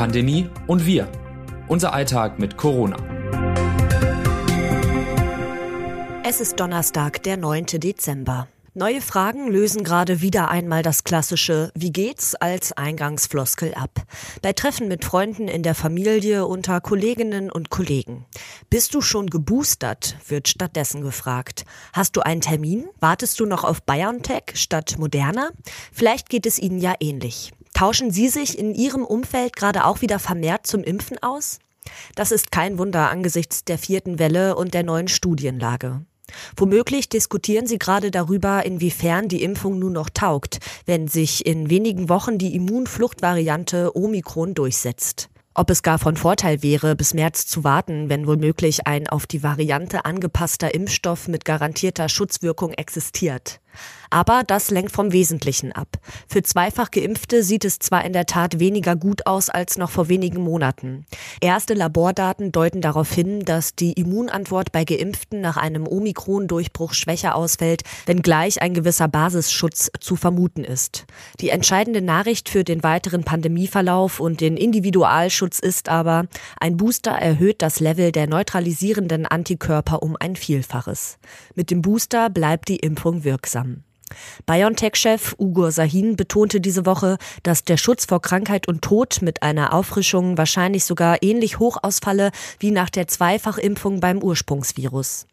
Pandemie und wir. Unser Alltag mit Corona. Es ist Donnerstag, der 9. Dezember. Neue Fragen lösen gerade wieder einmal das klassische Wie geht's als Eingangsfloskel ab. Bei Treffen mit Freunden in der Familie, unter Kolleginnen und Kollegen. Bist du schon geboostert? wird stattdessen gefragt. Hast du einen Termin? Wartest du noch auf BioNTech statt Moderna? Vielleicht geht es Ihnen ja ähnlich. Tauschen Sie sich in Ihrem Umfeld gerade auch wieder vermehrt zum Impfen aus? Das ist kein Wunder angesichts der vierten Welle und der neuen Studienlage. Womöglich diskutieren sie gerade darüber, inwiefern die Impfung nun noch taugt, wenn sich in wenigen Wochen die Immunfluchtvariante Omikron durchsetzt. Ob es gar von Vorteil wäre, bis März zu warten, wenn womöglich ein auf die Variante angepasster Impfstoff mit garantierter Schutzwirkung existiert. Aber das lenkt vom Wesentlichen ab. Für zweifach Geimpfte sieht es zwar in der Tat weniger gut aus als noch vor wenigen Monaten. Erste Labordaten deuten darauf hin, dass die Immunantwort bei Geimpften nach einem Omikron-Durchbruch schwächer ausfällt, wenngleich ein gewisser Basisschutz zu vermuten ist. Die entscheidende Nachricht für den weiteren Pandemieverlauf und den Individualschutz ist aber, ein Booster erhöht das Level der neutralisierenden Antikörper um ein Vielfaches. Mit dem Booster bleibt die Impfung wirksam. BioNTech-Chef Ugur Sahin betonte diese Woche, dass der Schutz vor Krankheit und Tod mit einer Auffrischung wahrscheinlich sogar ähnlich hoch ausfalle wie nach der Zweifachimpfung beim Ursprungsvirus.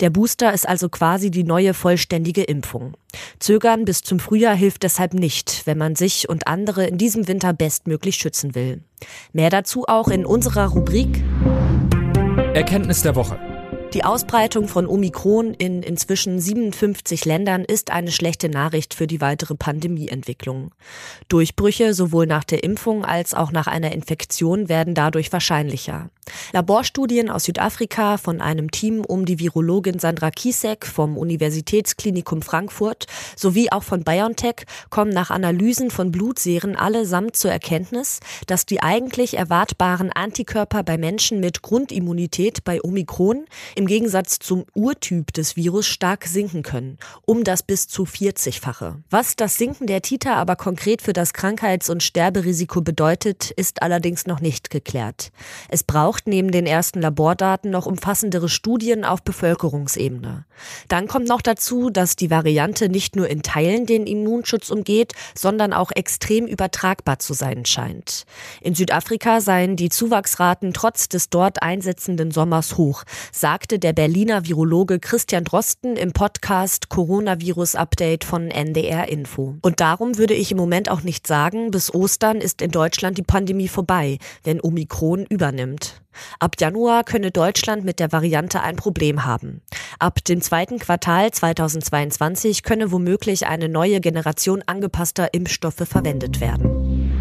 Der Booster ist also quasi die neue vollständige Impfung. Zögern bis zum Frühjahr hilft deshalb nicht, wenn man sich und andere in diesem Winter bestmöglich schützen will. Mehr dazu auch in unserer Rubrik Erkenntnis der Woche. Die Ausbreitung von Omikron in inzwischen 57 Ländern ist eine schlechte Nachricht für die weitere Pandemieentwicklung. Durchbrüche sowohl nach der Impfung als auch nach einer Infektion werden dadurch wahrscheinlicher. Laborstudien aus Südafrika von einem Team um die Virologin Sandra Kiesek vom Universitätsklinikum Frankfurt sowie auch von BioNTech kommen nach Analysen von Blutserien allesamt zur Erkenntnis, dass die eigentlich erwartbaren Antikörper bei Menschen mit Grundimmunität bei Omikron im Gegensatz zum Urtyp des Virus stark sinken können, um das bis zu 40-fache. Was das Sinken der Titer aber konkret für das Krankheits- und Sterberisiko bedeutet, ist allerdings noch nicht geklärt. Es braucht braucht neben den ersten Labordaten noch umfassendere Studien auf Bevölkerungsebene. Dann kommt noch dazu, dass die Variante nicht nur in Teilen den Immunschutz umgeht, sondern auch extrem übertragbar zu sein scheint. In Südafrika seien die Zuwachsraten trotz des dort einsetzenden Sommers hoch, sagte der Berliner Virologe Christian Drosten im Podcast Coronavirus Update von NDR Info. Und darum würde ich im Moment auch nicht sagen, bis Ostern ist in Deutschland die Pandemie vorbei, wenn Omikron übernimmt. Ab Januar könne Deutschland mit der Variante ein Problem haben. Ab dem zweiten Quartal 2022 könne womöglich eine neue Generation angepasster Impfstoffe verwendet werden.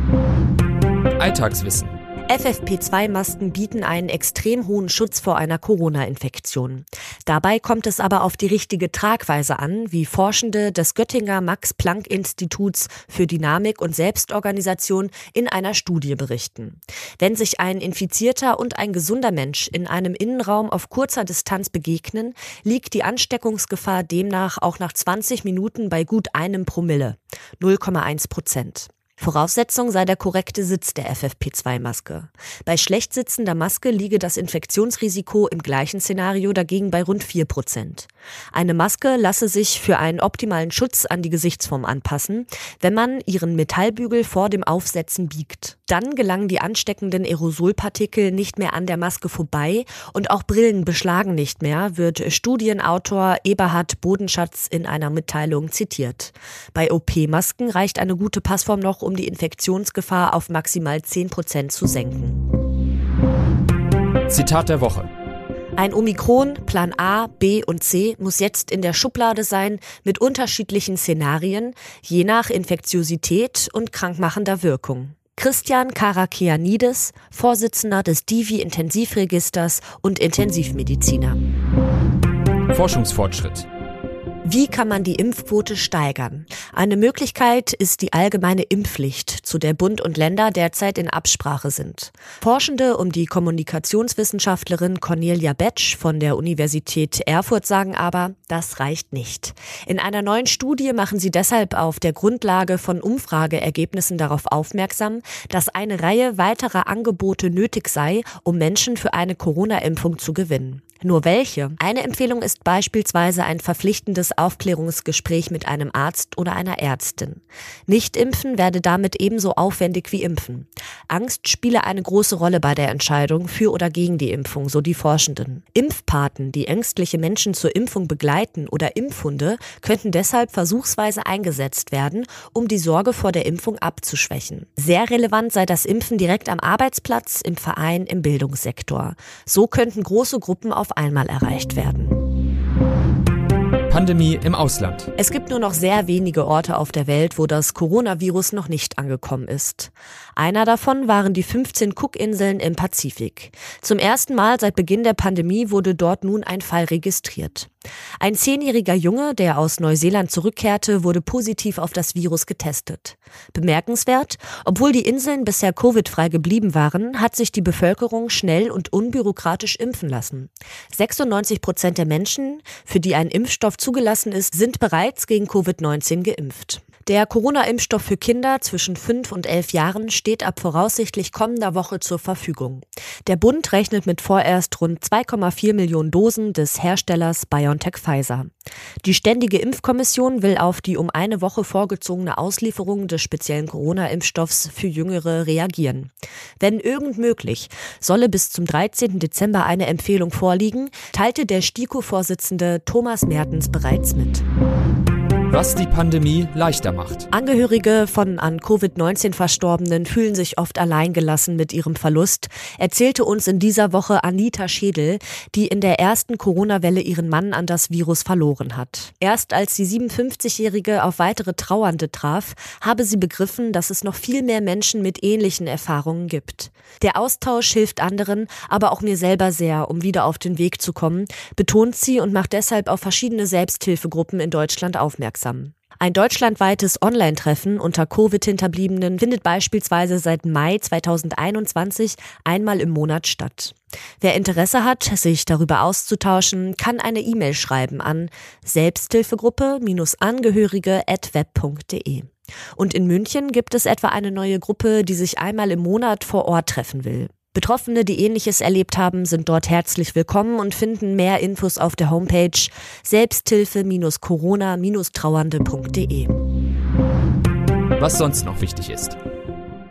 Alltagswissen. FFP2-Masken bieten einen extrem hohen Schutz vor einer Corona-Infektion. Dabei kommt es aber auf die richtige Tragweise an, wie Forschende des Göttinger Max-Planck-Instituts für Dynamik und Selbstorganisation in einer Studie berichten. Wenn sich ein infizierter und ein gesunder Mensch in einem Innenraum auf kurzer Distanz begegnen, liegt die Ansteckungsgefahr demnach auch nach 20 Minuten bei gut einem Promille, 0,1 Prozent. Voraussetzung sei der korrekte Sitz der FFP2-Maske. Bei schlecht sitzender Maske liege das Infektionsrisiko im gleichen Szenario dagegen bei rund 4 Prozent. Eine Maske lasse sich für einen optimalen Schutz an die Gesichtsform anpassen, wenn man ihren Metallbügel vor dem Aufsetzen biegt. Dann gelangen die ansteckenden Aerosolpartikel nicht mehr an der Maske vorbei und auch Brillen beschlagen nicht mehr, wird Studienautor Eberhard Bodenschatz in einer Mitteilung zitiert. Bei OP-Masken reicht eine gute Passform noch, um die Infektionsgefahr auf maximal 10 Prozent zu senken. Zitat der Woche. Ein Omikron, Plan A, B und C muss jetzt in der Schublade sein mit unterschiedlichen Szenarien, je nach Infektiosität und krankmachender Wirkung. Christian Karakianidis, Vorsitzender des Divi-Intensivregisters und Intensivmediziner. Forschungsfortschritt. Wie kann man die Impfquote steigern? Eine Möglichkeit ist die allgemeine Impfpflicht, zu der Bund und Länder derzeit in Absprache sind. Forschende um die Kommunikationswissenschaftlerin Cornelia Betsch von der Universität Erfurt sagen aber, das reicht nicht. In einer neuen Studie machen sie deshalb auf der Grundlage von Umfrageergebnissen darauf aufmerksam, dass eine Reihe weiterer Angebote nötig sei, um Menschen für eine Corona-Impfung zu gewinnen. Nur welche? Eine Empfehlung ist beispielsweise ein verpflichtendes Aufklärungsgespräch mit einem Arzt oder einer Ärztin. Nicht impfen werde damit ebenso aufwendig wie impfen. Angst spiele eine große Rolle bei der Entscheidung für oder gegen die Impfung, so die Forschenden. Impfpaten, die ängstliche Menschen zur Impfung begleiten oder Impfhunde, könnten deshalb versuchsweise eingesetzt werden, um die Sorge vor der Impfung abzuschwächen. Sehr relevant sei das Impfen direkt am Arbeitsplatz, im Verein, im Bildungssektor. So könnten große Gruppen auf einmal erreicht werden. Pandemie im Ausland. Es gibt nur noch sehr wenige Orte auf der Welt, wo das Coronavirus noch nicht angekommen ist. Einer davon waren die 15 Cookinseln im Pazifik. Zum ersten Mal seit Beginn der Pandemie wurde dort nun ein Fall registriert. Ein zehnjähriger Junge, der aus Neuseeland zurückkehrte, wurde positiv auf das Virus getestet. Bemerkenswert, obwohl die Inseln bisher Covid-frei geblieben waren, hat sich die Bevölkerung schnell und unbürokratisch impfen lassen. 96 Prozent der Menschen, für die ein Impfstoff zugelassen ist, sind bereits gegen Covid-19 geimpft. Der Corona-Impfstoff für Kinder zwischen 5 und 11 Jahren steht ab voraussichtlich kommender Woche zur Verfügung. Der Bund rechnet mit vorerst rund 2,4 Millionen Dosen des Herstellers BioNTech Pfizer. Die Ständige Impfkommission will auf die um eine Woche vorgezogene Auslieferung des speziellen Corona-Impfstoffs für Jüngere reagieren. Wenn irgend möglich, solle bis zum 13. Dezember eine Empfehlung vorliegen, teilte der STIKO-Vorsitzende Thomas Mertens bereits mit was die Pandemie leichter macht. Angehörige von an Covid-19 Verstorbenen fühlen sich oft alleingelassen mit ihrem Verlust, erzählte uns in dieser Woche Anita Schädel, die in der ersten Corona-Welle ihren Mann an das Virus verloren hat. Erst als die 57-Jährige auf weitere Trauernde traf, habe sie begriffen, dass es noch viel mehr Menschen mit ähnlichen Erfahrungen gibt. Der Austausch hilft anderen, aber auch mir selber sehr, um wieder auf den Weg zu kommen, betont sie und macht deshalb auf verschiedene Selbsthilfegruppen in Deutschland aufmerksam wirksam. Ein deutschlandweites Online-Treffen unter Covid-Hinterbliebenen findet beispielsweise seit Mai 2021 einmal im Monat statt. Wer Interesse hat, sich darüber auszutauschen, kann eine E-Mail schreiben an Selbsthilfegruppe-Angehörige@web.de. Und in München gibt es etwa eine neue Gruppe, die sich einmal im Monat vor Ort treffen will. Betroffene, die ähnliches erlebt haben, sind dort herzlich willkommen und finden mehr Infos auf der Homepage selbsthilfe-corona-trauernde.de. Was sonst noch wichtig ist.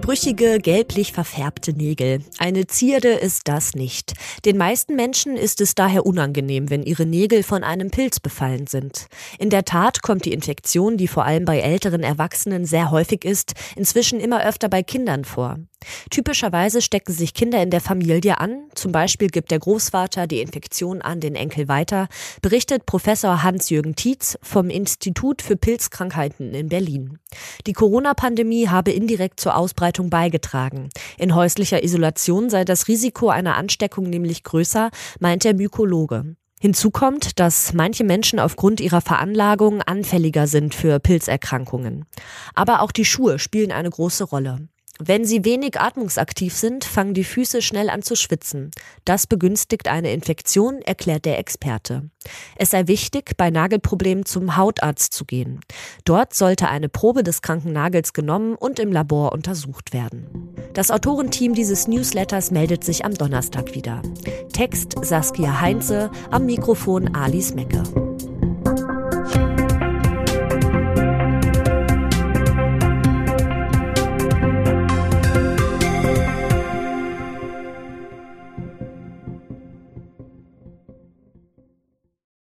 Brüchige, gelblich verfärbte Nägel. Eine Zierde ist das nicht. Den meisten Menschen ist es daher unangenehm, wenn ihre Nägel von einem Pilz befallen sind. In der Tat kommt die Infektion, die vor allem bei älteren Erwachsenen sehr häufig ist, inzwischen immer öfter bei Kindern vor. Typischerweise stecken sich Kinder in der Familie an, zum Beispiel gibt der Großvater die Infektion an den Enkel weiter, berichtet Professor Hans-Jürgen Tietz vom Institut für Pilzkrankheiten in Berlin. Die Corona-Pandemie habe indirekt zur Ausbreitung beigetragen. In häuslicher Isolation sei das Risiko einer Ansteckung nämlich größer, meint der Mykologe. Hinzu kommt, dass manche Menschen aufgrund ihrer Veranlagung anfälliger sind für Pilzerkrankungen. Aber auch die Schuhe spielen eine große Rolle. Wenn sie wenig atmungsaktiv sind, fangen die Füße schnell an zu schwitzen. Das begünstigt eine Infektion, erklärt der Experte. Es sei wichtig, bei Nagelproblemen zum Hautarzt zu gehen. Dort sollte eine Probe des kranken Nagels genommen und im Labor untersucht werden. Das Autorenteam dieses Newsletters meldet sich am Donnerstag wieder. Text Saskia Heinze, am Mikrofon Alice Mecke.